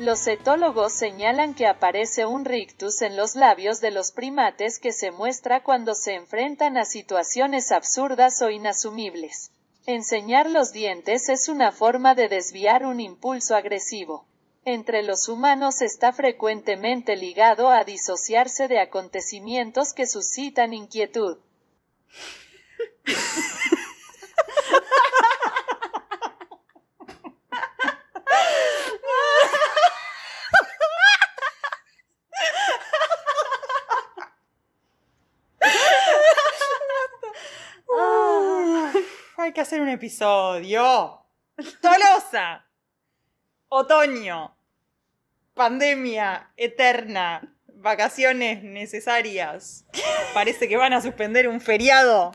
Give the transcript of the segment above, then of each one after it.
Los etólogos señalan que aparece un rictus en los labios de los primates que se muestra cuando se enfrentan a situaciones absurdas o inasumibles. Enseñar los dientes es una forma de desviar un impulso agresivo. Entre los humanos está frecuentemente ligado a disociarse de acontecimientos que suscitan inquietud. hay que hacer un episodio. Tolosa. Otoño. Pandemia eterna. Vacaciones necesarias. Parece que van a suspender un feriado.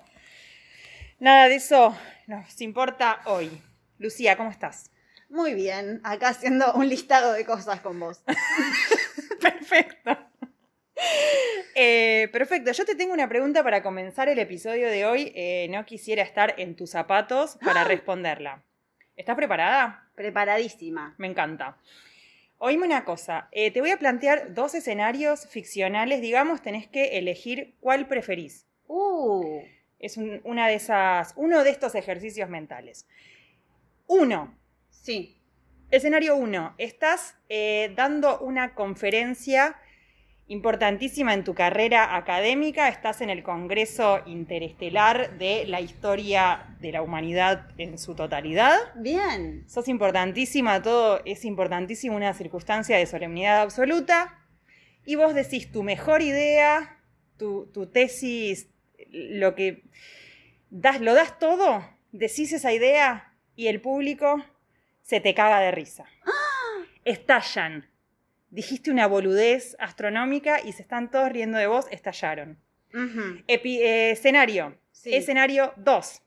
Nada de eso nos importa hoy. Lucía, ¿cómo estás? Muy bien, acá haciendo un listado de cosas con vos. Perfecto. Eh, perfecto, yo te tengo una pregunta para comenzar el episodio de hoy. Eh, no quisiera estar en tus zapatos para responderla. ¿Estás preparada? Preparadísima. Me encanta. Oíme una cosa, eh, te voy a plantear dos escenarios ficcionales, digamos, tenés que elegir cuál preferís. Uh. Es un- una de esas, uno de estos ejercicios mentales. Uno, Sí. Escenario 1. Estás eh, dando una conferencia importantísima en tu carrera académica. Estás en el Congreso Interestelar de la Historia de la Humanidad en su totalidad. Bien. Sos importantísima, todo es importantísimo, una circunstancia de solemnidad absoluta. Y vos decís tu mejor idea, tu, tu tesis, lo que das, lo das todo, decís esa idea y el público se te caga de risa. Estallan. Dijiste una boludez astronómica y se están todos riendo de vos, estallaron. Epi- eh, escenario. Sí. Escenario 2.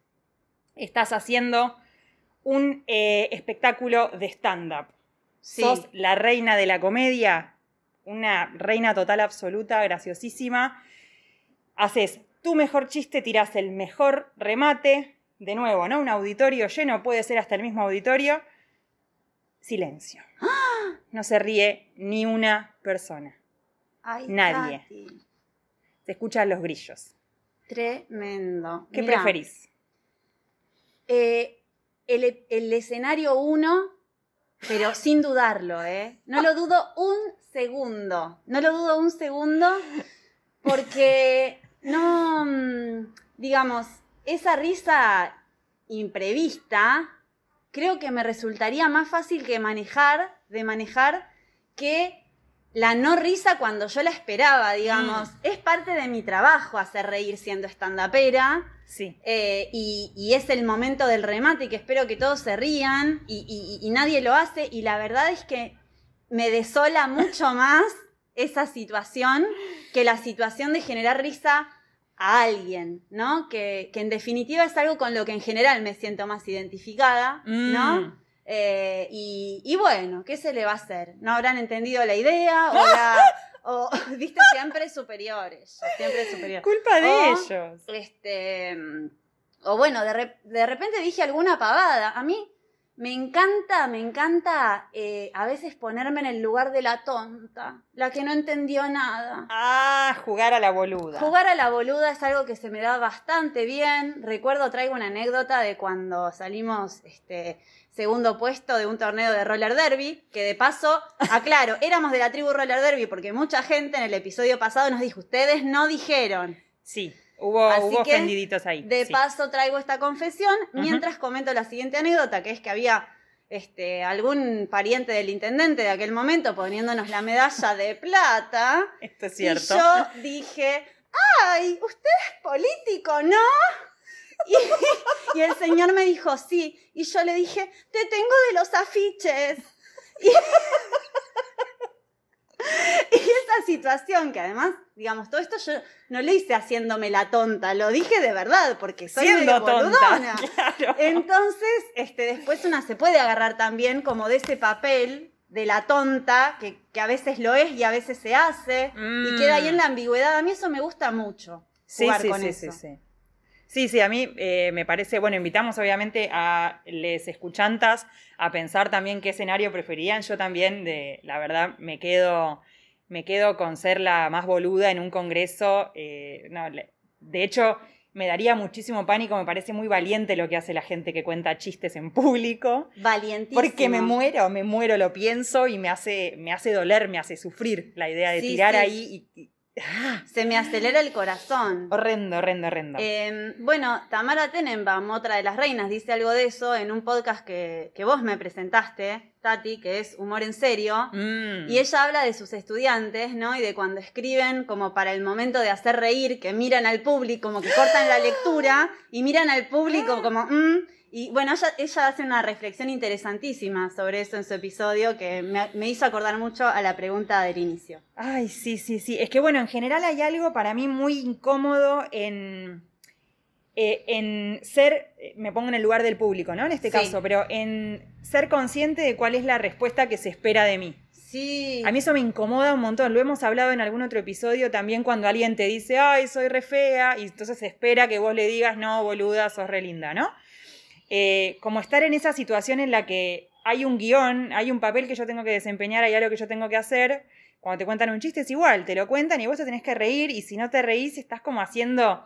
Estás haciendo un eh, espectáculo de stand-up. Sí. Sos la reina de la comedia, una reina total absoluta, graciosísima. Haces tu mejor chiste, tirás el mejor remate. De nuevo, ¿no? Un auditorio lleno, puede ser hasta el mismo auditorio. Silencio. No se ríe ni una persona. Ay, Nadie. Tati. Se escuchan los grillos. Tremendo. ¿Qué Mirá, preferís? eh, el, el escenario 1, pero sin dudarlo, ¿eh? No lo dudo un segundo. No lo dudo un segundo porque no, mm, digamos, esa risa imprevista creo que me resultaría más fácil que manejar, de manejar, que la no risa cuando yo la esperaba, digamos. Es parte de mi trabajo hacer reír siendo estandapera. Sí. Eh, y, y es el momento del remate que espero que todos se rían y, y- y nadie lo hace. Y la verdad es que me desola mucho más esa situación que la situación de generar risa a alguien, ¿no? Que, que en definitiva es algo con lo que en general me siento más identificada, ¿no? Mm. Eh, y, y bueno, ¿qué se le va a hacer? ¿No habrán entendido la idea? O, la- o viste, siempre superiores, siempre superiores. Culpa de O- ellos. este, o bueno, de, re- de repente dije alguna pavada. A mí me encanta, me encanta eh, a veces ponerme en el lugar de la tonta, la que no entendió nada. Ah, jugar a la boluda. Jugar a la boluda es algo que se me da bastante bien. Recuerdo, traigo una anécdota de cuando salimos este, segundo puesto de un torneo de roller derby, que de paso, aclaro, éramos de la tribu roller derby porque mucha gente en el episodio pasado nos dijo, ustedes no dijeron. Sí, hubo, Así hubo que, ofendiditos ahí. De sí. paso traigo esta confesión mientras comento la siguiente anécdota, que es que había este, algún pariente del intendente de aquel momento poniéndonos la medalla de plata. Esto es Y cierto. yo dije, ay, usted es político, ¿no? Y, y el señor me dijo, sí. Y yo le dije, te tengo de los afiches. Y, y esa situación, que además, digamos, todo esto yo no lo hice haciéndome la tonta, lo dije de verdad, porque soy Siendo tonta. boludona. Claro. Entonces, este, después una se puede agarrar también como de ese papel de la tonta, que, que a veces lo es y a veces se hace, y Mm. queda ahí en la ambigüedad. A mí eso me gusta mucho, Sí, jugar sí, con sí, eso. sí, sí. Sí, sí, a mí eh, me parece, bueno, invitamos obviamente a les escuchantas a pensar también qué escenario preferían. Yo también, de, la verdad, me quedo, me quedo con ser la más boluda en un congreso. eh, no, de hecho, me daría muchísimo pánico, me parece muy valiente lo que hace la gente que cuenta chistes en público. Valientísimo. Porque me muero, me muero, lo pienso y me hace, me hace doler, me hace sufrir la idea de Sí, tirar sí. ahí y, y-. Se me acelera el corazón. horrendo, horrendo, horrendo. Eh, bueno, Tamara Tenenbaum, otra de las reinas, dice algo de eso en un podcast que, que vos me presentaste, Tati, que es Humor en Serio. Mm. Y ella habla de sus estudiantes, ¿no? Y de cuando escriben como para el momento de hacer reír, que miran al público, como que cortan la lectura y miran al público como, "Mm". Y bueno, ella, ella hace una reflexión interesantísima sobre eso en su episodio que me, me hizo acordar mucho a la pregunta del inicio. Ay, sí, sí, sí. Es que bueno, en general hay algo para mí muy incómodo en, eh, en ser, eh, me pongo en el lugar del público, ¿no? En este Sí. caso, pero en ser consciente de cuál es la respuesta que se espera de mí. Sí. A mí eso me incomoda un montón. Lo hemos hablado en algún otro episodio también cuando alguien te dice, ay, soy re fea, y entonces se espera que vos le digas, no, boluda, sos re linda, ¿no? Eh, como estar en esa situación en la que hay un guion, hay un papel que yo tengo que desempeñar, hay algo que yo tengo que hacer. Cuando te cuentan un chiste es igual, te lo cuentan y vos te tenés que reír y si no te reís estás como haciendo,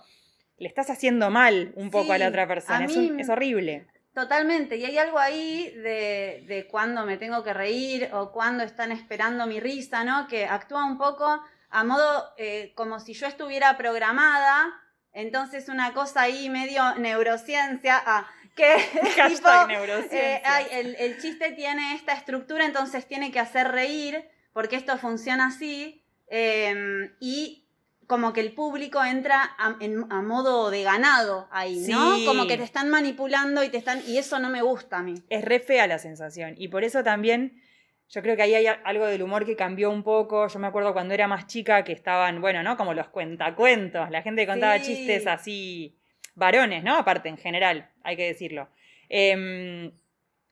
le estás haciendo mal un poco a la otra persona. a Es, un- es horrible. Totalmente, y hay algo ahí de, de cuando me tengo que reír o cuando están esperando mi risa, ¿no? Que actúa un poco a modo eh, como si yo estuviera programada, entonces una cosa ahí medio neurociencia, ah, que Hashtag tipo, eh, ay, el, el chiste tiene esta estructura, entonces tiene que hacer reír, porque esto funciona así, eh, y como que el público entra a, en- a modo de ganado ahí, ¿no? Sí. Como que te están manipulando y te están. Y eso no me gusta a mí. es re fea la sensación. Y por eso también yo creo que ahí hay algo del humor que cambió un poco. Yo me acuerdo cuando era más chica que estaban, bueno, ¿no? Como los cuentacuentos. La gente contaba Sí. chistes así, varones, ¿no? Aparte, en general, hay que decirlo. Em,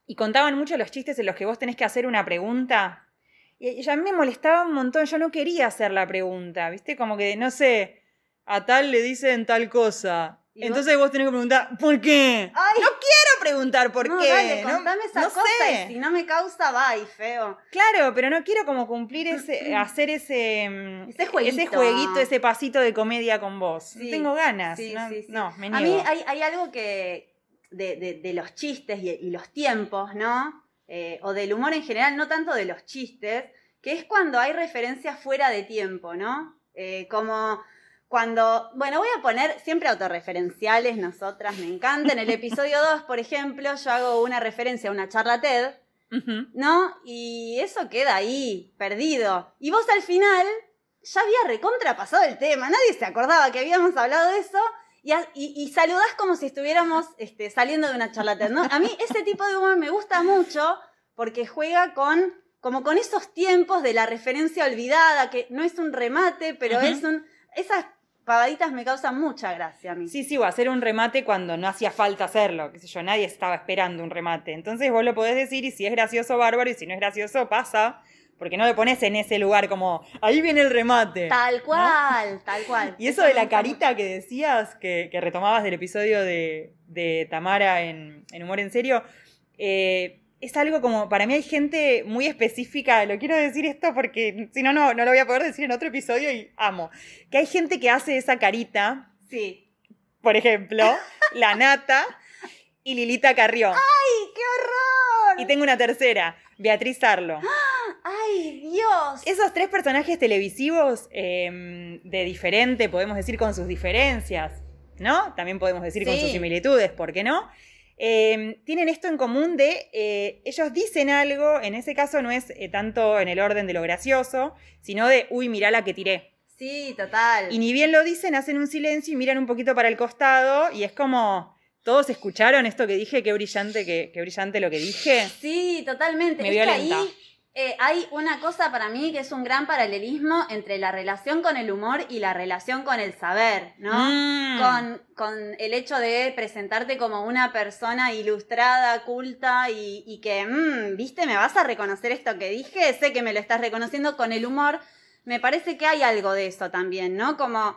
y contaban mucho los chistes en los que vos tenés que hacer una pregunta. Y, y a mí me molestaba un montón. Yo no quería hacer la pregunta, ¿viste? Como que, no sé, a tal le dicen tal cosa. Entonces vos tenés que preguntar, ¿por qué? ¡Ay! No quiero preguntar por no, qué. dale, ¿no? contame esa No cosa sé. y si no me causa, bye, feo. Claro, pero no quiero como cumplir ese, hacer ese, mm, Ese jueguito. ese jueguito, ese pasito de comedia con vos. No tengo ganas. sí, no, sí, no, me A niego. mí hay, hay algo que. de, de- de los chistes y, y los tiempos, ¿no? Eh, o del humor en general, no tanto de los chistes, que es cuando hay referencias fuera de tiempo, ¿no? Eh, como cuando. Bueno, voy a poner siempre autorreferenciales, nosotras, me encanta. En el episodio 2, por ejemplo, yo hago una referencia a una charla TED. ¿no? Y eso queda ahí, perdido. Y vos al final ya había recontrapasado el tema, nadie se acordaba que habíamos hablado de eso. Y, y- y saludás como si estuviéramos este, saliendo de una charla TED, ¿no? A mí ese tipo de humor me gusta mucho porque juega con como con esos tiempos de la referencia olvidada, que no es un remate, pero es un... Esas pavaditas me causan mucha gracia a mí. Sí, sí, o hacer un remate cuando no hacía falta hacerlo, qué sé yo, nadie estaba esperando un remate. Entonces vos lo podés decir y si es gracioso, bárbaro, y si no es gracioso, pasa, porque no lo pones en ese lugar como, ahí viene el remate. Tal cual, tal cual. Y eso de la carita que decías, que, que retomabas del episodio de, de Tamara en, en Humor en Serio, eh, es algo como, para mí hay gente muy específica, lo quiero decir esto porque si no, no, no lo voy a poder decir en otro episodio y amo, que hay gente que hace esa carita, Sí. por ejemplo, la nata y Lilita Carrió. ¡Ay, qué horror! Y tengo una tercera, Beatriz Arlo. ¡Ay, Dios! Esos tres personajes televisivos eh, de diferente, podemos decir con sus diferencias, ¿no? También podemos decir con sus similitudes, ¿por qué no? Eh, tienen esto en común de, eh, ellos dicen algo, en ese caso no es eh, tanto en el orden de lo gracioso, sino de, uy, mirá la que tiré. Sí, total. Y ni bien lo dicen, hacen un silencio y miran un poquito para el costado y es como, ¿todos escucharon esto que dije? Qué brillante, qué, qué brillante lo que dije. Sí, totalmente. Me es que ahí Eh, hay una cosa para mí que es un gran paralelismo entre la relación con el humor y la relación con el saber, ¿no? Mm. Con, con el hecho de presentarte como una persona ilustrada, culta y, y que, mm, viste, me vas a reconocer esto que dije, sé que me lo estás reconociendo con el humor. Me parece que hay algo de eso también, ¿no? Como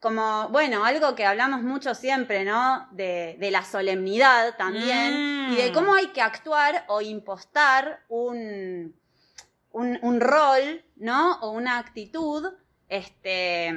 como, bueno, algo que hablamos mucho siempre, ¿no? De, de la solemnidad también y de Mm. cómo hay que actuar o impostar un, un, rol, ¿no? O una actitud, este,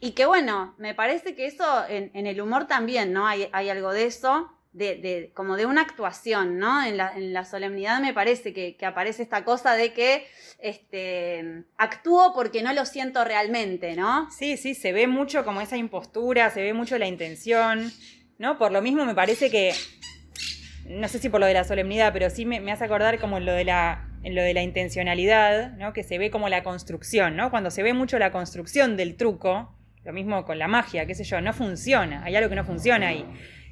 y que bueno, me parece que eso en, en el humor también, ¿no? Hay, hay algo de eso, de, de- como de una actuación, ¿no? En la, en la solemnidad me parece que, que aparece esta cosa de que este, actúo porque no lo siento realmente, ¿no? Sí, sí, se ve mucho como esa impostura, se ve mucho la intención, ¿no? Por lo mismo me parece que, no sé si por lo de la solemnidad, pero sí me, me hace acordar como en lo de la en lo de la intencionalidad, ¿no? Que se ve como la construcción, ¿no? Cuando se ve mucho la construcción del truco, lo mismo con la magia, qué sé yo, no funciona, hay algo que no funciona ahí.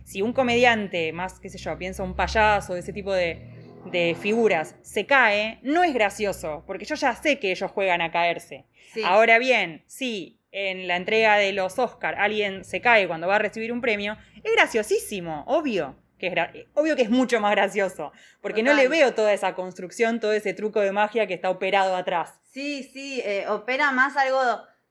Si un comediante, más, qué sé yo, pienso un payaso, ese tipo de, de figuras, se cae, no es gracioso, porque yo ya sé que ellos juegan a caerse. Sí. Ahora bien, si en la entrega de los Oscar alguien se cae cuando va a recibir un premio, es graciosísimo, obvio. Que es obvio que es mucho más gracioso, porque no le veo toda esa construcción, todo ese truco de magia que está operado atrás. Sí, sí, eh, opera más algo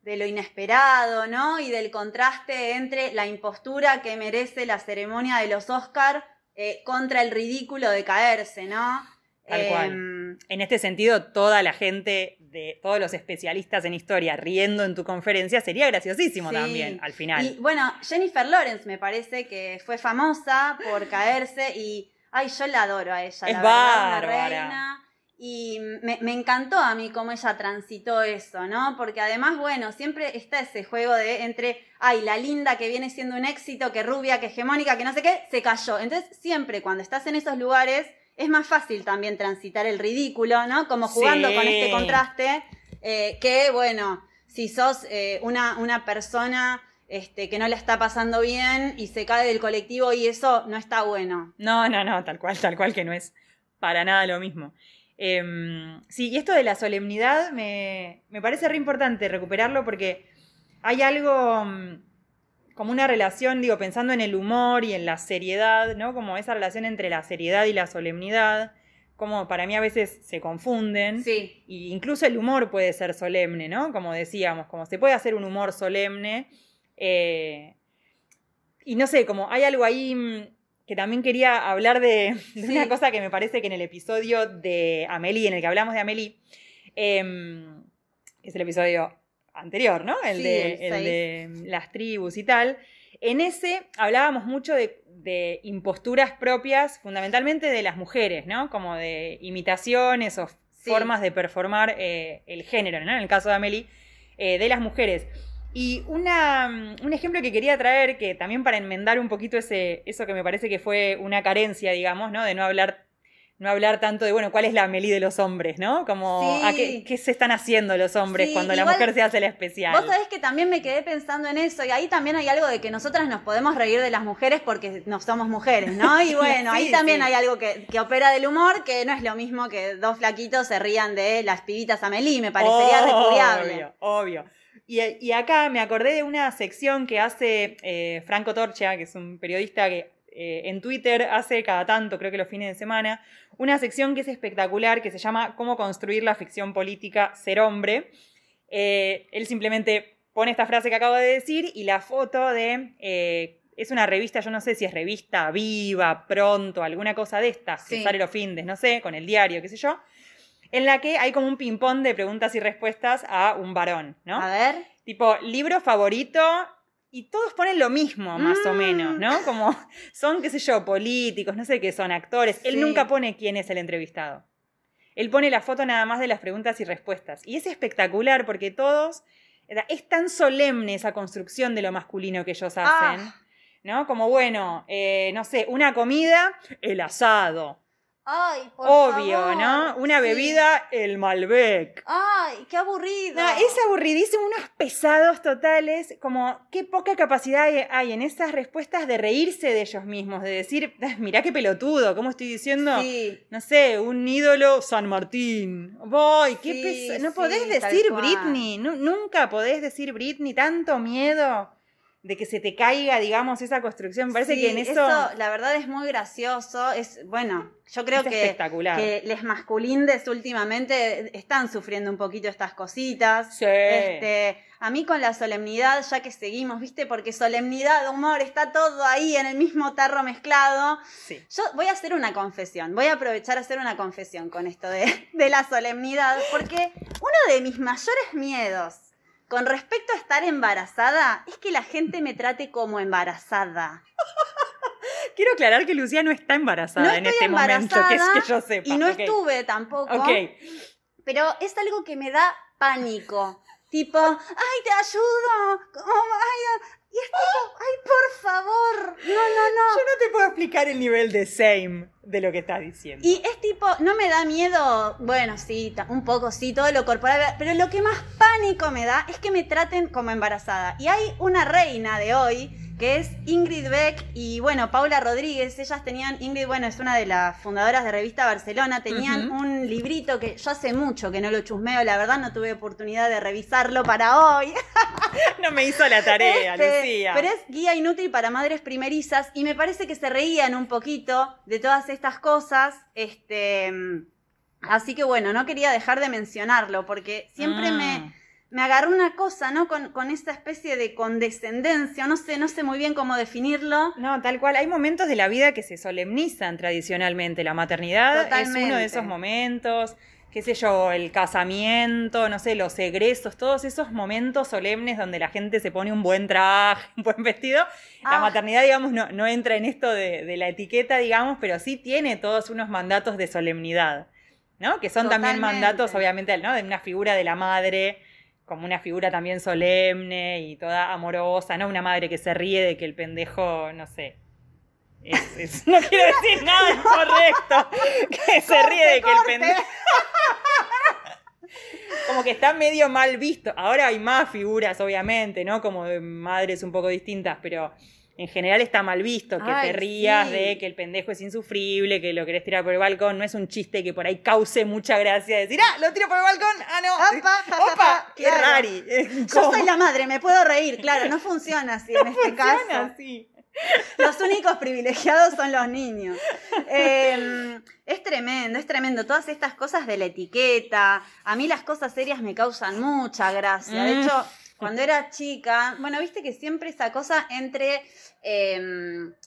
de lo inesperado, ¿no? Y del contraste entre la impostura que merece la ceremonia de los Oscar eh, contra el ridículo de caerse, ¿no? Tal Em, cual. En este sentido, toda la gente de todos los especialistas en historia riendo en tu conferencia sería graciosísimo Sí. también al final. Y bueno, Jennifer Lawrence me parece que fue famosa por caerse y, ay, yo la adoro a ella, Es la verdad, una bárbara. reina. Y me, me encantó a mí cómo ella transitó eso, ¿no? Porque además, bueno, siempre está ese juego de entre, ay, la linda que viene siendo un éxito, que rubia, que hegemónica, que no sé qué, se cayó. Entonces, siempre cuando estás en esos lugares, es más fácil también transitar el ridículo, ¿no? Como jugando Sí. con este contraste, eh, que, bueno, si sos eh, una, una persona este, que no la está pasando bien y se cae del colectivo y eso no está bueno. No, no, no, tal cual, tal cual que no es para nada lo mismo. Em, sí, y esto de la solemnidad me, me parece re importante recuperarlo porque hay algo mm, como una relación, digo, pensando en el humor y en la seriedad, ¿no? Como esa relación entre la seriedad y la solemnidad, como para mí a veces se confunden. Sí, Y incluso el humor puede ser solemne, ¿no? Como decíamos, como se puede hacer un humor solemne. eh, y no sé, como hay algo ahí mm, que también quería hablar de, de Sí. una cosa que me parece que en el episodio de Amelie, en el que hablamos de Amelie, em, es el episodio anterior, ¿no? El, Sí, de, el el de las tribus y tal. En ese hablábamos mucho de, de imposturas propias, fundamentalmente de las mujeres, ¿no? Como de imitaciones o Sí. formas de performar eh, el género, ¿no? En el caso de Amelie, eh, de las mujeres. Y una, mm, un ejemplo que quería traer, que también para enmendar un poquito ese, eso que me parece que fue una carencia, digamos, ¿no? De no hablar, no hablar tanto de, bueno, cuál es la Amelie de los hombres, ¿no? Como, Sí. ¿a qué, qué se están haciendo los hombres Sí, cuando la mujer se hace la especial? Vos sabés que también me quedé pensando en eso y ahí también hay algo de que nosotras nos podemos reír de las mujeres porque no somos mujeres, ¿no? Y bueno, ahí también hay algo que, que opera del humor, que no es lo mismo que dos flaquitos se rían de las pibitas Amelie, me parecería repudiable. Obvio, obvio. Y, y acá me acordé de una sección que hace eh, Franco Torcha, que es un periodista que eh, en Twitter hace cada tanto, creo que los fines de semana, una sección que es espectacular, que se llama Cómo construir la ficción política, ser hombre. Eh, él simplemente pone esta frase que acabo de decir y la foto de... eh, es una revista, yo no sé si es revista viva, pronto, alguna cosa de estas, que Sí. sale los findes, no sé, con el diario, qué sé yo, en la que hay como un ping-pong de preguntas y respuestas a un varón, ¿no? A ver. Tipo, libro favorito, y todos ponen lo mismo, más o Mm. menos, ¿no? Como son, qué sé yo, políticos, no sé qué son, actores. Él nunca pone quién es el entrevistado. Él pone la foto nada más de las preguntas y respuestas. Y es espectacular porque todos. Es tan solemne esa construcción de lo masculino que ellos hacen. Ah. ¿No? Como, bueno, eh, no sé, una comida, el asado. Ay, por Obvio, favor. ¿no? Una Sí. bebida, el Malbec. Ay, qué aburrido. No, es aburridísimo, unos pesados totales, como qué poca capacidad hay, hay en esas respuestas de reírse de ellos mismos, de decir, "Ah, mirá qué pelotudo, ¿cómo estoy diciendo? Sí. No sé, un ídolo San Martín. Voy, qué Sí, pesa- No podés decir. Britney, nu- nunca podés decir Britney, tanto miedo de que se te caiga, digamos, esa construcción. Parece Sí, que en eso, la verdad es muy gracioso. Es, bueno, yo creo es que, espectacular. que les masculindes últimamente están sufriendo un poquito estas cositas. Sí. Este, a mí con la solemnidad, ya que seguimos, ¿viste? Porque solemnidad, humor, está todo ahí en el mismo tarro mezclado. Sí. Yo voy a hacer una confesión, voy a aprovechar a hacer una confesión con esto de, de la solemnidad, porque uno de mis mayores miedos con respecto a estar embarazada es que la gente me trate como embarazada. Quiero aclarar que Lucía no está embarazada No en este momento, que es que yo sepa. Y no estuve tampoco. Ok. Pero es algo que me da pánico. Tipo, ay, te ayudo. Ay, y es tipo, ay, por favor. No, no, no. Yo no te puedo explicar el nivel de same de lo que estás diciendo. Y es tipo, no me da miedo, bueno, sí, un poco sí, todo lo corporal, pero lo que más pánico me da es que me traten como embarazada. Y hay una reina de hoy que es Ingrid Beck y bueno, Paula Rodríguez, ellas tenían, Ingrid, bueno, es una de las fundadoras de Revista Barcelona, tenían un librito que yo hace mucho que no lo chusmeo, la verdad no tuve oportunidad de revisarlo para hoy. No me hizo la tarea, Este, Lucía. Pero es guía inútil para madres primerizas y me parece que se reían un poquito de todas estas cosas. Este, así que bueno, no quería dejar de mencionarlo porque siempre Ah. me, me agarró una cosa, ¿no? Con, con esta especie de condescendencia, no sé, no sé muy bien cómo definirlo. No, tal cual. Hay momentos de la vida que se solemnizan tradicionalmente. La maternidad es uno de esos momentos. Qué sé yo, el casamiento, no sé, los egresos, todos esos momentos solemnes donde la gente se pone un buen traje, un buen vestido. La Ah. maternidad, digamos, no, no entra en esto de, de la etiqueta, digamos, pero sí tiene todos unos mandatos de solemnidad, ¿no? Que son también mandatos, obviamente, ¿no? De una figura de la madre como una figura también solemne y toda amorosa, ¿no? Una madre que se ríe de que el pendejo, no sé. es- es- no quiero decir nada incorrecto. Que se ríe de que el pendejo. Como que está medio mal visto. Ahora hay más figuras, obviamente, ¿no? Como de madres un poco distintas, pero en general está mal visto que Ay, te rías sí. de que el pendejo es insufrible, que lo querés tirar por el balcón. No es un chiste que por ahí cause mucha gracia decir, ah, lo tiro por el balcón. Ah, no. Opa, ja, Opa, ja, qué claro. rari. Yo soy la madre, me puedo reír, claro, no funciona así en este caso. Funciona así. Los únicos privilegiados son los niños. Eh, es tremendo, es tremendo. Todas estas cosas de la etiqueta. A mí las cosas serias me causan mucha gracia. De Mm. hecho, cuando era chica, bueno, viste que siempre esa cosa entre, eh,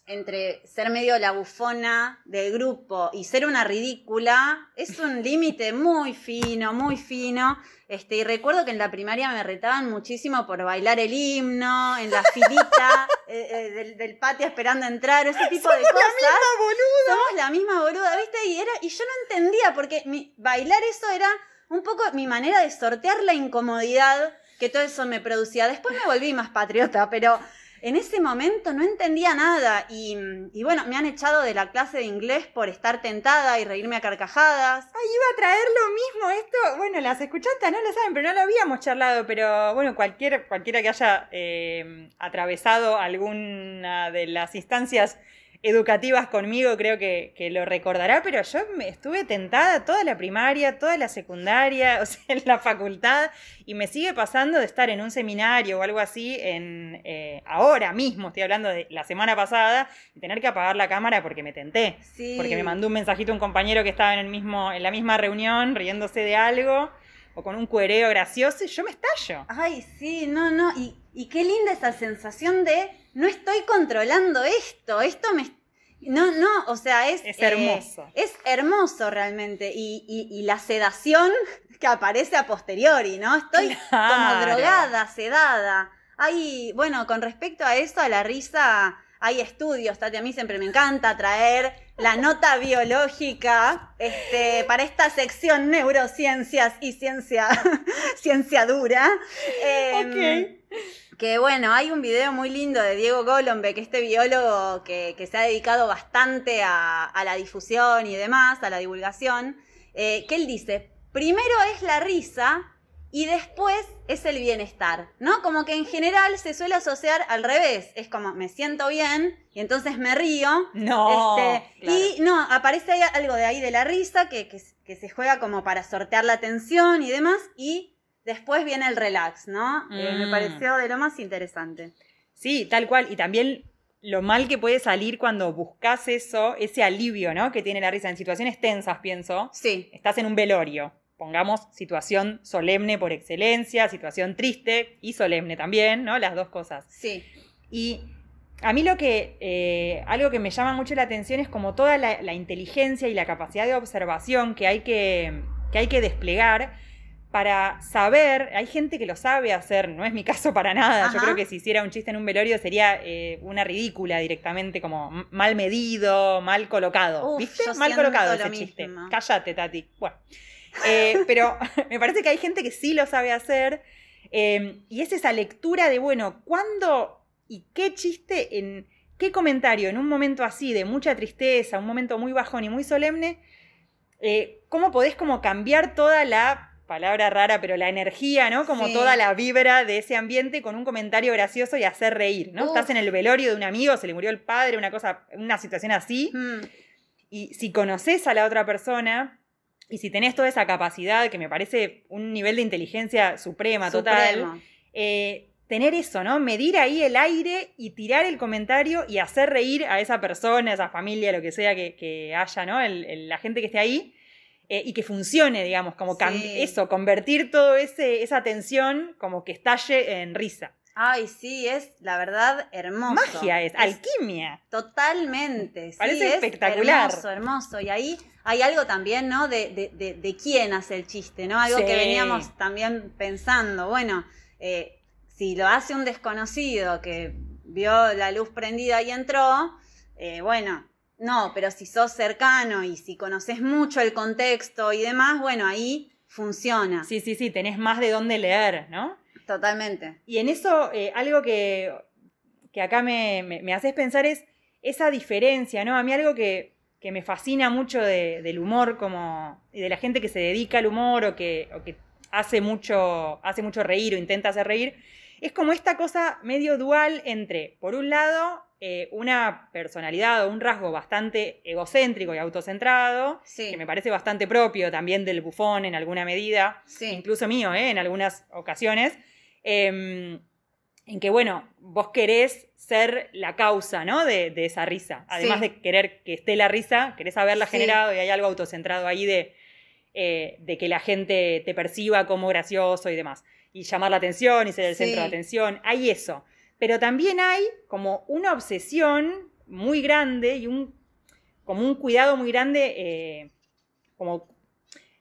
entre ser medio la bufona del grupo y ser una ridícula es un límite muy fino, muy fino. Este, y recuerdo que en la primaria me retaban muchísimo por bailar el himno, en la filita eh, eh, del, del patio esperando entrar, ese tipo de cosas. Somos la misma boluda, ¿viste? Y, era, y yo no entendía, porque mi- bailar eso era un poco mi manera de sortear la incomodidad que todo eso me producía. Después me volví más patriota, pero en ese momento no entendía nada. Y, bueno, me han echado de la clase de inglés por estar tentada y reírme a carcajadas. Ay, iba a traer lo mismo. Esto, bueno, las escuchantes no lo saben, pero no lo habíamos charlado. Pero bueno, cualquier, cualquiera que haya eh, atravesado alguna de las instancias educativas conmigo creo que, que lo recordará, pero yo me estuve tentada toda la primaria, toda la secundaria, o sea, en la facultad, y me sigue pasando de estar en un seminario o algo así en eh, ahora mismo, estoy hablando de la semana pasada, y tener que apagar la cámara porque me tenté. Sí. Porque me mandó un mensajito un compañero que estaba en, el mismo, en la misma reunión riéndose de algo o con un cuereo gracioso y yo me estallo. Ay, sí, no, no. Y, y qué linda esa sensación de no estoy controlando esto. Esto me. No, no, o sea, es. Es eh, hermoso. es hermoso realmente. Y, y- y la sedación que aparece a posteriori, ¿no? Estoy como drogada, sedada. Hay, bueno, con respecto a eso, a la risa, hay estudios, Tati, a mí siempre me encanta traer la nota biológica este, para esta sección neurociencias y ciencia, ciencia dura. Em, Ok. Que bueno, hay un video muy lindo de Diego Golombek, este biólogo que, que se ha dedicado bastante a, a la difusión y demás, a la divulgación, eh, que él dice, primero es la risa y después es el bienestar, ¿no? Como que en general se suele asociar al revés, es como me siento bien y entonces me río. No, Este, claro. Y no, aparece algo de ahí de la risa que, que, que se juega como para sortear la tensión y demás y después viene el relax, ¿no? Eh, me Mm. pareció de lo más interesante. Sí, tal cual. Y también lo mal que puede salir cuando buscas eso, ese alivio, ¿no? Que tiene la risa en situaciones tensas, pienso. Sí, Estás en un velorio. Pongamos situación solemne por excelencia, situación triste y solemne también, ¿no? Las dos cosas. sí. Y a mí lo que, eh, algo que me llama mucho la atención es como toda la, la inteligencia y la capacidad de observación que hay que, que hay que desplegar para saber, hay gente que lo sabe hacer, no es mi caso para nada, yo creo que si hiciera un chiste en un velorio sería eh, una ridícula directamente, como mal medido, mal colocado, Uf, ¿viste? Mal colocado lo ese chiste. mismo. Cállate, Tati. Bueno, Eh, pero me parece que hay gente que sí lo sabe hacer eh, y es esa lectura de, bueno, ¿cuándo y qué chiste en qué comentario en un momento así de mucha tristeza, un momento muy bajón y muy solemne, eh, cómo podés como cambiar toda la palabra rara, pero la energía, ¿no? Como Sí. toda la vibra de ese ambiente con un comentario gracioso y hacer reír, ¿no? Uf. Estás en el velorio de un amigo, se le murió el padre, una cosa, una situación así, Mm, y si conoces a la otra persona y si tenés toda esa capacidad, que me parece un nivel de inteligencia suprema, total, eh, tener eso, ¿no? Medir ahí el aire y tirar el comentario y hacer reír a esa persona, a esa familia, lo que sea que, que haya, ¿no? El- el- la gente que esté ahí. Eh, y que funcione, digamos, como Sí. eso, convertir todo ese esa tensión como que estalle en risa. Ay, sí, es la verdad hermoso. Magia es, alquimia. Totalmente. sí, Parece es espectacular. Hermoso, hermoso. Y ahí hay algo también, ¿no? De, de, de, de quién hace el chiste, ¿no? Algo Sí. que veníamos también pensando. Bueno, eh, si lo hace un desconocido que vio la luz prendida y entró, eh, bueno, no, pero si sos cercano y si conoces mucho el contexto y demás, bueno, ahí funciona. Sí, sí, sí, tenés más de dónde leer, ¿no? Totalmente. Y en eso, eh, algo que, que acá me, me, me haces pensar es esa diferencia, ¿no? A mí algo que, que me fascina mucho de- del humor como, y de la gente que se dedica al humor o que, o que hace, mucho, hace mucho reír o intenta hacer reír, es como esta cosa medio dual entre, por un lado, eh, una personalidad o un rasgo bastante egocéntrico y autocentrado, Sí. que me parece bastante propio también del bufón en alguna medida, Sí. incluso mío, ¿eh? en algunas ocasiones, eh, en que, bueno, vos querés ser la causa, ¿no? De, de esa risa. Además Sí. de querer que esté la risa, querés haberla generado y hay algo autocentrado ahí de, eh, de que la gente te perciba como gracioso y demás. Y llamar la atención y ser el centro de atención. Hay eso. Pero también hay como una obsesión muy grande y un, como un cuidado muy grande eh, como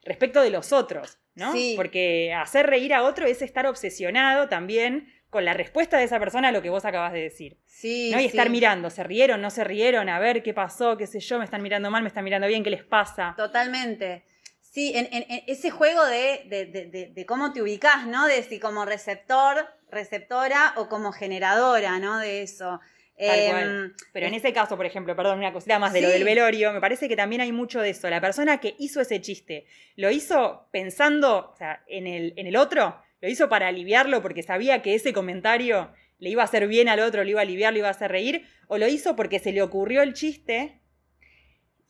respecto de los otros, ¿no? Sí. Porque hacer reír a otro es estar obsesionado también con la respuesta de esa persona a lo que vos acabas de decir. Sí, ¿no? Y estar mirando, ¿se rieron? ¿No se rieron? A ver qué pasó, qué sé yo, me están mirando mal, me están mirando bien, ¿qué les pasa? Totalmente. Sí, en, en- en ese juego de, de- de- de- de cómo te ubicás, ¿no? De si como receptor, receptora o como generadora, ¿no? De eso. Tal Em, cual. Pero en ese caso, por ejemplo, perdón, una cosita más de lo del velorio, me parece que también hay mucho de eso. La persona que hizo ese chiste, ¿lo hizo pensando o sea, en, el, en el otro? ¿Lo hizo para aliviarlo porque sabía que ese comentario le iba a hacer bien al otro, le iba a aliviar, le iba a hacer reír? ¿O lo hizo porque se le ocurrió el chiste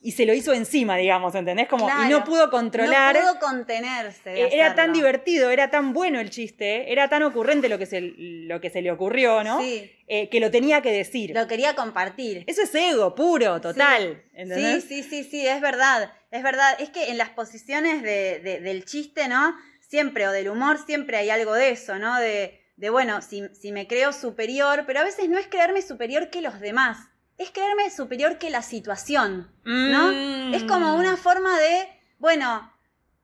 y se lo hizo encima, digamos, ¿entendés? Como, y no pudo controlar. No pudo contenerse. de Eh, Era tan divertido, era tan bueno el chiste, era tan ocurrente lo que se, lo que se le ocurrió, ¿no? Sí, Eh, que lo tenía que decir. lo quería compartir. Eso es ego puro, total. Sí, ¿entendés? sí, sí, sí, es verdad, es verdad. Es que en las posiciones de- de- del chiste, ¿no? Siempre, o del humor, siempre hay algo de eso, ¿no? De, de bueno, si, si me creo superior, pero a veces no es creerme superior que los demás, es creerme superior que la situación, ¿no? Mm. Es como una forma de, bueno,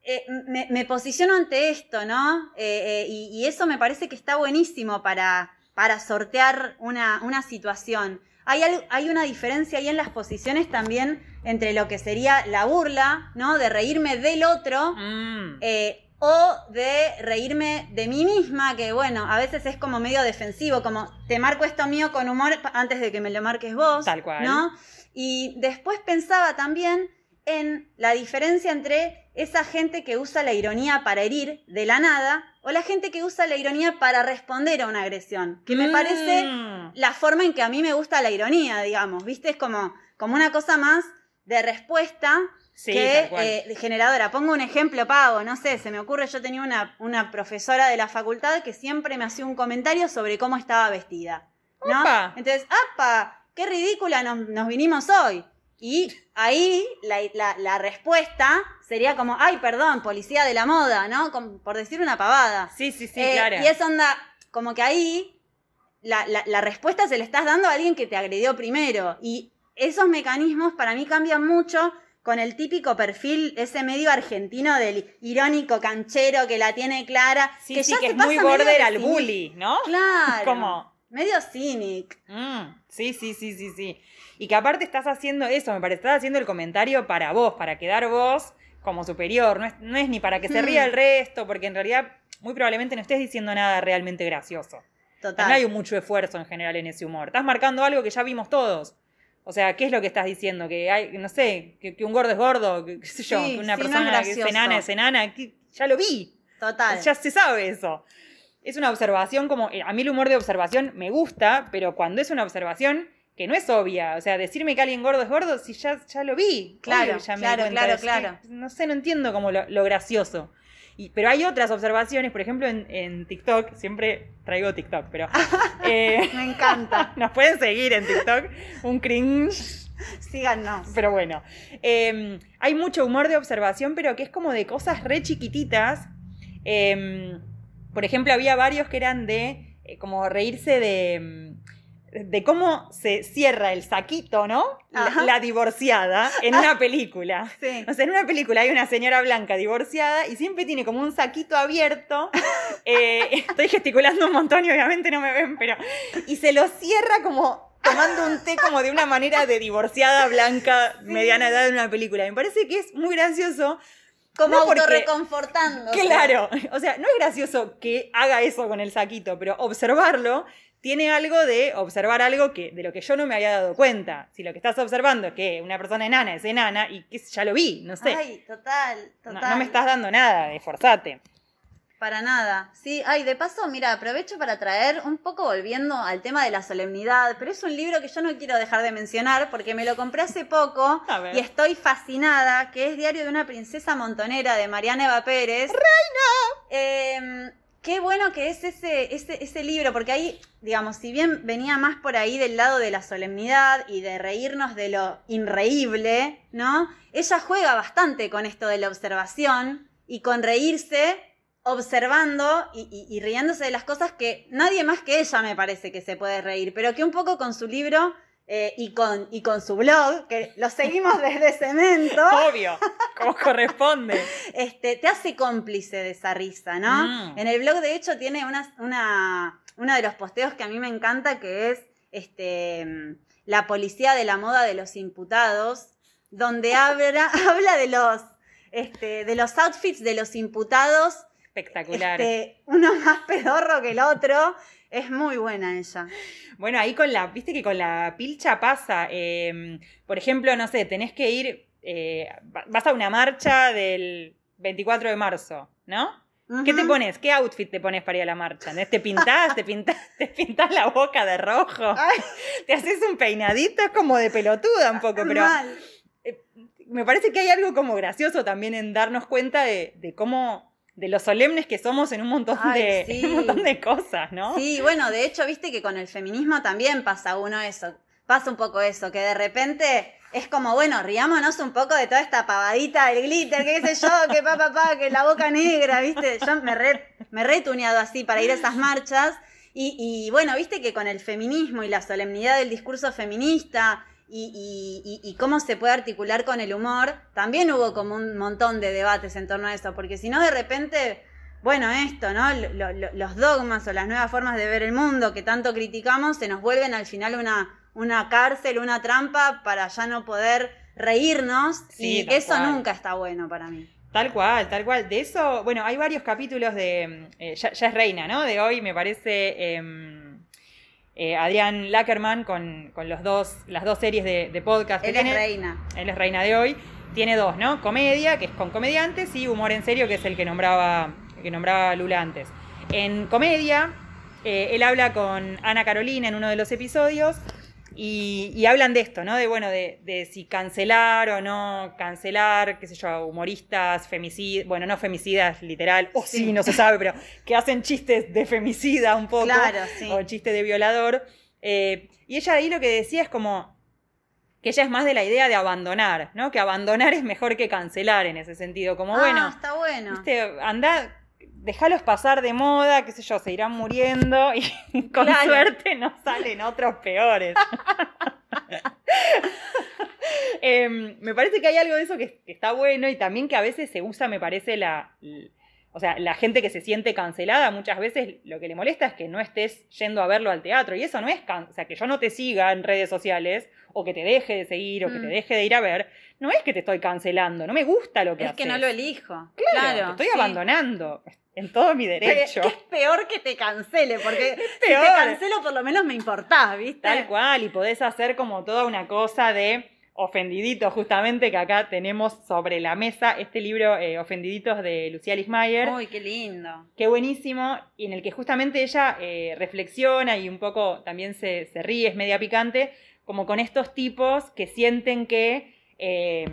eh, me, me posiciono ante esto, ¿no? Eh, eh, y, y eso me parece que está buenísimo para, para sortear una, una situación. Hay, hay una diferencia ahí en las posiciones también entre lo que sería la burla, ¿no? De reírme del otro Mm. O de reírme de mí misma, que bueno, a veces es como medio defensivo, como te marco esto mío con humor antes de que me lo marques vos. Tal cual. ¿No? Y después pensaba también en la diferencia entre esa gente que usa la ironía para herir de la nada o la gente que usa la ironía para responder a una agresión, que me parece Mm. la forma en que a mí me gusta la ironía, digamos, ¿viste? Es como, como una cosa más de respuesta Sí, que eh, generadora. Pongo un ejemplo pago, no sé, se me ocurre, yo tenía una, una profesora de la facultad que siempre me hacía un comentario sobre cómo estaba vestida. ¿no? Entonces, ¡apa! ¡Qué ridícula nos, nos vinimos hoy! Y ahí la, la- la respuesta sería como, ay, perdón, policía de la moda, ¿no? Como por decir una pavada. Sí, sí, sí, Eh, claro. Y es onda, como que ahí la, la- la respuesta se le estás dando a alguien que te agredió primero. Y esos mecanismos para mí cambian mucho con el típico perfil, ese medio argentino del irónico canchero que la tiene clara. Sí, que sí, ya que se es muy pasa medio border de al bully, ¿no? Claro. Como- Medio cynic. Mm, sí, sí, sí, sí, sí. Y que aparte estás haciendo eso, me parece, estás haciendo el comentario para vos, para quedar vos como superior. No es, no es ni para que se Hmm. ría el resto, porque en realidad muy probablemente no estés diciendo nada realmente gracioso. Total. No hay mucho esfuerzo en general en ese humor. Estás marcando algo que ya vimos todos. O sea, ¿qué es lo que estás diciendo? Que hay, no sé, que, que un gordo es gordo, que, qué sé yo, Sí, que una sí, no es persona que es enana es enana, que- ya lo vi. Total. Ya se sabe eso. Es una observación como. eh, A mí el humor de observación me gusta, pero cuando es una observación que no es obvia. O sea, decirme que alguien gordo es gordo, si ya, ya lo vi. Claro, Obvio, ya me claro, claro, que, no sé, no entiendo como lo, lo gracioso. Y, pero hay otras observaciones, por ejemplo, en, en TikTok, siempre traigo TikTok, pero. eh, Me encanta. nos pueden seguir en TikTok, un cringe Síganos. pero bueno, eh, hay mucho humor de observación, pero que es como de cosas re chiquititas. Eh, por ejemplo, había varios que eran de eh, como reírse de, mm, de cómo se cierra el saquito, ¿no? La, divorciada en una película. Sí. O sea, en una película hay una señora blanca divorciada y siempre tiene como un saquito abierto. Eh, estoy gesticulando un montón y obviamente no me ven, pero. Y se lo cierra como tomando un té como de una manera de divorciada blanca, mediana edad en una película. Me parece que es muy gracioso. Como No, autorreconfortando. Claro, o sea, no es gracioso que haga eso con el saquito, pero observarlo tiene algo de observar algo que de lo que yo no me había dado cuenta. Si lo que estás observando es que una persona enana es enana y que ya lo vi, no sé. Ay, total, total. no, me estás dando nada, esforzate. Para nada. Sí, ay, de paso, mira, aprovecho para traer un poco volviendo al tema de la solemnidad, pero es un libro que yo no quiero dejar de mencionar porque me lo compré hace poco y estoy fascinada, que es Diario de una princesa montonera de Mariana Eva Pérez. ¡Reina! Qué bueno que es ese, ese, ese libro, porque ahí, digamos, si bien venía más por ahí del lado de la solemnidad y de reírnos de lo inreíble, ¿no? Ella juega bastante con esto de la observación y con reírse observando y, riéndose de las cosas que nadie más que ella me parece que se puede reír, pero que un poco con su libro eh, y, con, y con su blog, que lo seguimos desde Cemento, Obvio, como corresponde. este, te hace cómplice de esa risa, ¿no? Mm. En el blog, de hecho, tiene una, una, uno de los posteos que a mí me encanta, que es este, la policía de la moda de los imputados, donde habla, habla de los, este, de los outfits de los imputados, Espectacular. este, uno más pedorro que el otro. Es muy buena ella. Bueno, ahí con la, viste que con la pilcha pasa. eh, por ejemplo, no sé, tenés que ir, eh, va- vas a una marcha del 24 de marzo, ¿no? ¿Qué te pones? ¿Qué outfit te pones para ir a la marcha? ¿no? ¿Te pintás? ¿Te pintás, te pintás la boca de rojo? Ay, ¿Te haces un peinadito? Es como de pelotuda un poco, pero mal. me parece que hay algo como gracioso también en darnos cuenta de, de cómo, de lo solemnes que somos en un montón, Ay, de, sí. un montón de cosas, ¿no? Sí, bueno, de hecho, viste que con el feminismo también pasa uno eso. Pasa un poco eso, que de repente es como, bueno, riámonos un poco de toda esta pavadita del glitter, que qué sé yo, que pa, pa, pa, que la boca negra, viste. Yo me re, me re tuneado así para ir a esas marchas. Y, y, bueno, viste que con el feminismo y la solemnidad del discurso feminista y, y- y- cómo se puede articular con el humor, también hubo como un montón de debates en torno a eso, porque si no de repente, bueno, esto, ¿no? Lo- lo- los dogmas o las nuevas formas de ver el mundo que tanto criticamos se nos vuelven al final una, una cárcel, una trampa para ya no poder reírnos Sí, y eso cual. nunca está bueno para mí. Tal cual, tal cual. De eso, bueno, hay varios capítulos de. eh, ya, ya es reina, ¿no? De hoy, me parece. em, eh, Adrián Lackerman con, con los dos, las dos series de, de podcast que Él es tiene. reina. Él es reina de hoy. Tiene dos, ¿no? Comedia, que es con comediantes, y humor en serio, que es el que nombraba, el que nombraba Lula antes. En comedia, eh, él habla con Ana Carolina en uno de los episodios y, y hablan de esto, ¿no? De, bueno, de, de si cancelar o no cancelar, qué sé yo, humoristas, femicidas, bueno, no femicidas literal, o sí. Sí. no se sabe, pero que hacen chistes de femicida un poco, Claro, sí. o chistes de violador. Eh, y ella ahí lo que decía es como que ella es más de la idea de abandonar, ¿no? Que abandonar es mejor que cancelar en ese sentido, como ah, bueno, está bueno. viste, anda, déjalos pasar de moda, qué sé yo, se irán muriendo y con Claro. suerte no salen otros peores. Em, me parece que hay algo de eso que, que está bueno y también que a veces se usa, me parece, la... O sea, la gente que se siente cancelada muchas veces lo que le molesta es que no estés yendo a verlo al teatro. Y eso no es, can- o sea, que yo no te siga en redes sociales o que te deje de seguir o que Mm. te deje de ir a ver. No es que te estoy cancelando, no me gusta lo que es que haces. no lo elijo. Claro, Claro. te estoy sí. abandonando en todo mi derecho. que es peor que te cancele, porque si te cancelo por lo menos me importás, ¿viste? Tal cual, y podés hacer como toda una cosa de ofendidito, justamente que acá tenemos sobre la mesa este libro eh, Ofendiditos de Lucía Lismayer. Uy, qué lindo. Qué buenísimo, y en el que justamente ella eh, reflexiona y un poco también se, se ríe, es media picante, como con estos tipos que sienten que eh,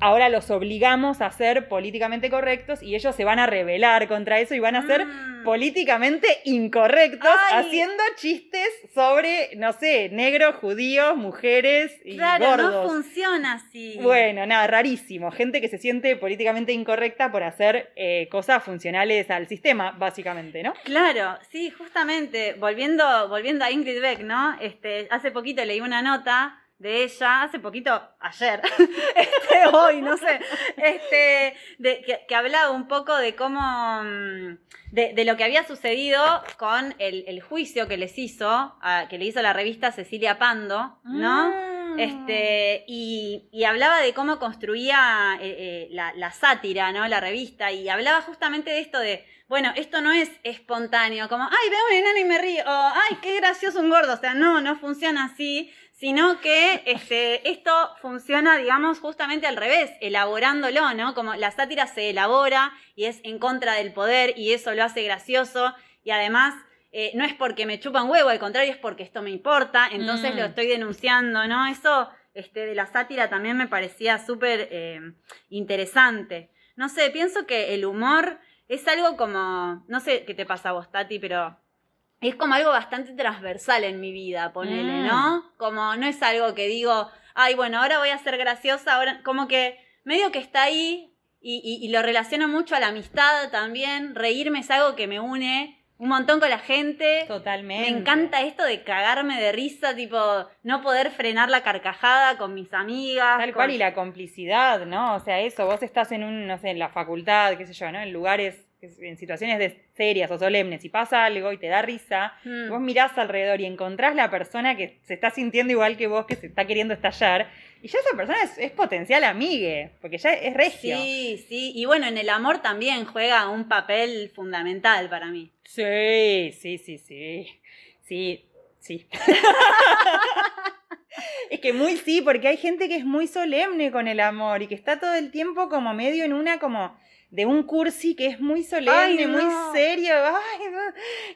ahora los obligamos a ser políticamente correctos y ellos se van a rebelar contra eso y van a ser Mm. políticamente incorrectos Ay. haciendo chistes sobre, no sé, negros, judíos, mujeres y Claro, gordos. no funciona así. Bueno, nada, rarísimo. Gente que se siente políticamente incorrecta por hacer eh, cosas funcionales al sistema, básicamente, ¿no? Claro, sí, justamente, volviendo, volviendo a Ingrid Beck, ¿no? Este, hace poquito leí una nota de ella, hace poquito, ayer, este, hoy, no sé, este, de, que, que hablaba un poco de cómo, mm, de, de lo que había sucedido con el, el juicio que les hizo, a- que le hizo la revista Cecilia Pando, ¿no? Mm. Este, y, y hablaba de cómo construía eh, eh, la, la sátira, ¿no? La revista, y hablaba justamente de esto de, bueno, esto no es espontáneo, como, ay, veo un enano y me río, o ay, qué gracioso un gordo, o sea, no, no funciona así, sino que este, esto funciona, digamos, justamente al revés, elaborándolo, ¿no? Como la sátira se elabora y es en contra del poder y eso lo hace gracioso y además eh, no es porque me chupa un huevo, al contrario es porque esto me importa, entonces Mm. lo estoy denunciando, ¿no? Eso este, de la sátira también me parecía súper eh, interesante. No sé, pienso que el humor es algo como, no sé qué te pasa a vos, Tati, pero es como algo bastante transversal en mi vida, ponele, Mm. ¿no? Como no es algo que digo, ay, bueno, ahora voy a ser graciosa, ahora como que medio que está ahí y, y- y lo relaciono mucho a la amistad también, reírme es algo que me une un montón con la gente. Totalmente. Me encanta esto de cagarme de risa, tipo, no poder frenar la carcajada con mis amigas. Tal con- cual, y la complicidad, ¿no? O sea, eso, vos estás en un, no sé, en la facultad, qué sé yo, ¿no? En lugares, en situaciones de serias o solemnes, y pasa algo y te da risa, Mm. vos mirás alrededor y encontrás la persona que se está sintiendo igual que vos, que se está queriendo estallar, y ya esa persona es, es potencial amigue, porque ya es regio. Sí, sí. Y bueno, en el amor también juega un papel fundamental para mí. Sí, sí, sí, sí. Sí, sí. es que muy sí, porque hay gente que es muy solemne con el amor y que está todo el tiempo como medio en una como de un cursi que es muy solemne, Ay, muy serio. Ay, no,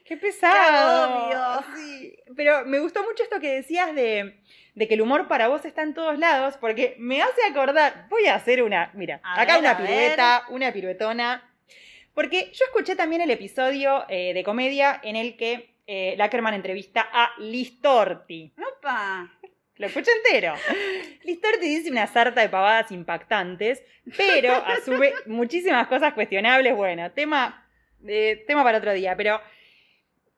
qué pesado. Qué agobio. Sí. Pero me gustó mucho esto que decías de, de que el humor para vos está en todos lados, porque me hace acordar, voy a hacer una, mira, A acá ver, una ver. pirueta, una piruetona. Porque yo escuché también el episodio eh, de comedia en el que eh, Lackerman entrevista a Liz Torti. ¡Opa! Lo escuché entero. Liz Torti dice una sarta de pavadas impactantes, pero asume muchísimas cosas cuestionables. Bueno, tema, eh, tema para otro día, pero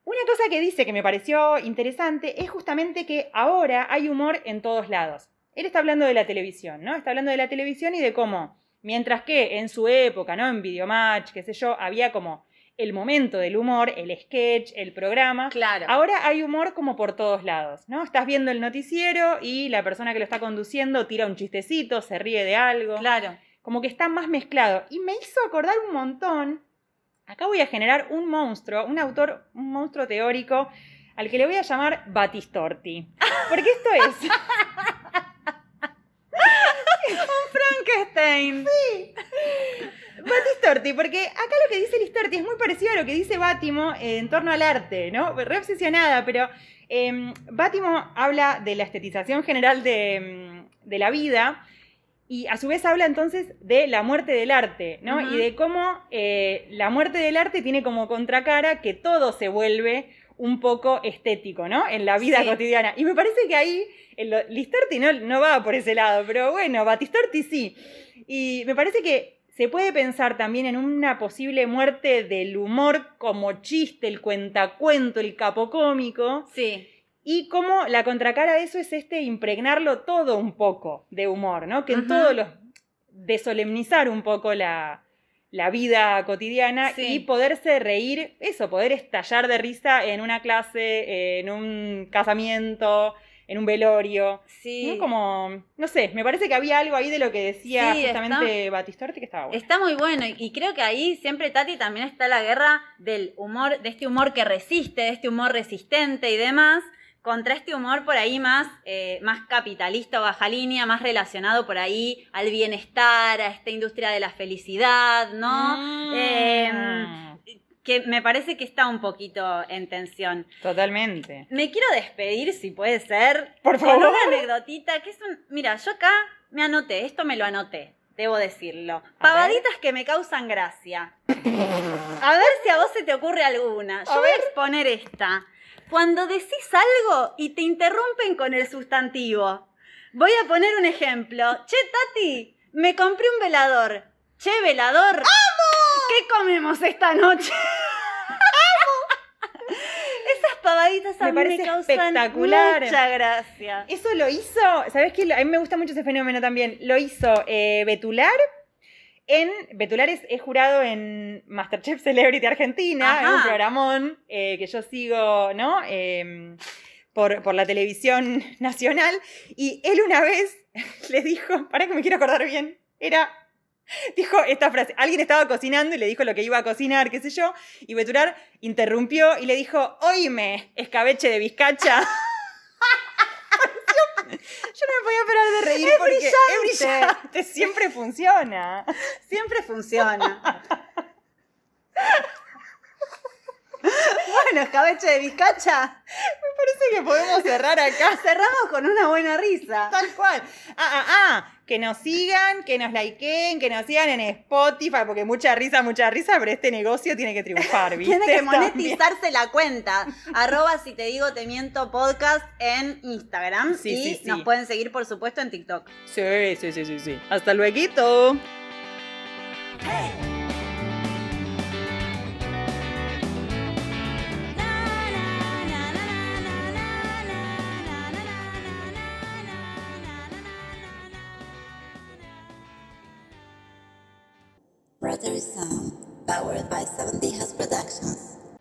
una cosa que dice que me pareció interesante es justamente que ahora hay humor en todos lados. Él está hablando de la televisión, ¿no? Está hablando de la televisión y de cómo, mientras que en su época, ¿no? En Videomatch, qué sé yo, había como el momento del humor, el sketch, el programa. Claro. Ahora hay humor como por todos lados, ¿no? Estás viendo el noticiero y la persona que lo está conduciendo tira un chistecito, se ríe de algo. Claro. como que está más mezclado. Y me hizo acordar un montón. Acá voy a generar un monstruo, un autor, un monstruo teórico, al que le voy a llamar Batistorti. Porque esto es. Frankenstein. Batistorti, porque acá lo que dice Listorti es muy parecido a lo que dice Bátimo en torno al arte, ¿no? Re obsesionada, pero eh, Bátimo habla de la estetización general de, em, de, la vida y a su vez habla entonces de la muerte del arte, ¿no? Y de cómo eh, la muerte del arte tiene como contracara que todo se vuelve un poco estético, ¿no? En la vida cotidiana. Y me parece que ahí Listorti no, no va por ese lado, pero bueno, Batistorti sí. Y me parece que se puede pensar también en una posible muerte del humor como chiste, el cuentacuento, el capocómico. Sí. Y como la contracara de eso es este impregnarlo todo un poco de humor, ¿no? Que en todos los. de solemnizar un poco la, la vida cotidiana y poderse reír, eso, poder estallar de risa en una clase, en un casamiento, en un velorio. Sí. Como, no sé, me parece que había algo ahí de lo que decía justamente Batistorti que estaba bueno. Está muy bueno y creo que ahí siempre Tati también está la guerra del humor, de este humor que resiste, de este humor resistente y demás contra este humor por ahí más, eh, más capitalista o baja línea, más relacionado por ahí al bienestar, a esta industria de la felicidad, ¿no? Mm. Em, que me parece que está un poquito en tensión. Totalmente. Me quiero despedir, si puede ser, por favor. Con una anécdotita que es un... Mira, yo acá me anoté, esto me lo anoté debo decirlo. Pavaditas que me causan gracia. A ver si a vos se te ocurre alguna. Yo voy a exponer esta. Cuando decís algo y te interrumpen con el sustantivo. Voy a poner un ejemplo. Che, Tati, me compré un velador. Che, velador. ¡Amo! ¿Qué comemos esta noche? ¡Amo! A me, parece espectacular. mucha gracia. Eso lo hizo, ¿sabes qué? A mí me gusta mucho ese fenómeno también. Lo hizo eh, Betular en Betulares he jurado en Masterchef Celebrity Argentina, en un programón eh, que yo sigo, ¿no? Em, por, la televisión nacional. Y él una vez le dijo, para que me quiero acordar bien, era dijo esta frase. Alguien estaba cocinando y le dijo lo que iba a cocinar, qué sé yo, y Betular interrumpió y le dijo, oíme, escabeche de bizcacha. Yo no me podía parar de reír es porque brillante. es brillante. Siempre funciona. Siempre funciona. Bueno, escabeche de bizcacha. Me parece que podemos cerrar acá. Cerramos con una buena risa. Tal cual. Ah, ah, ah. Que nos sigan, que nos likeen, que nos sigan en Spotify, porque mucha risa, mucha risa, pero este negocio tiene que triunfar, ¿viste? tiene que monetizarse la cuenta. Arroba si te digo te miento podcast en Instagram. Sí, y sí, nos pueden seguir, por supuesto, en TikTok. Sí, sí, sí, sí, sí. Hasta luego. Brother Sound, um, powered by 70 House Productions.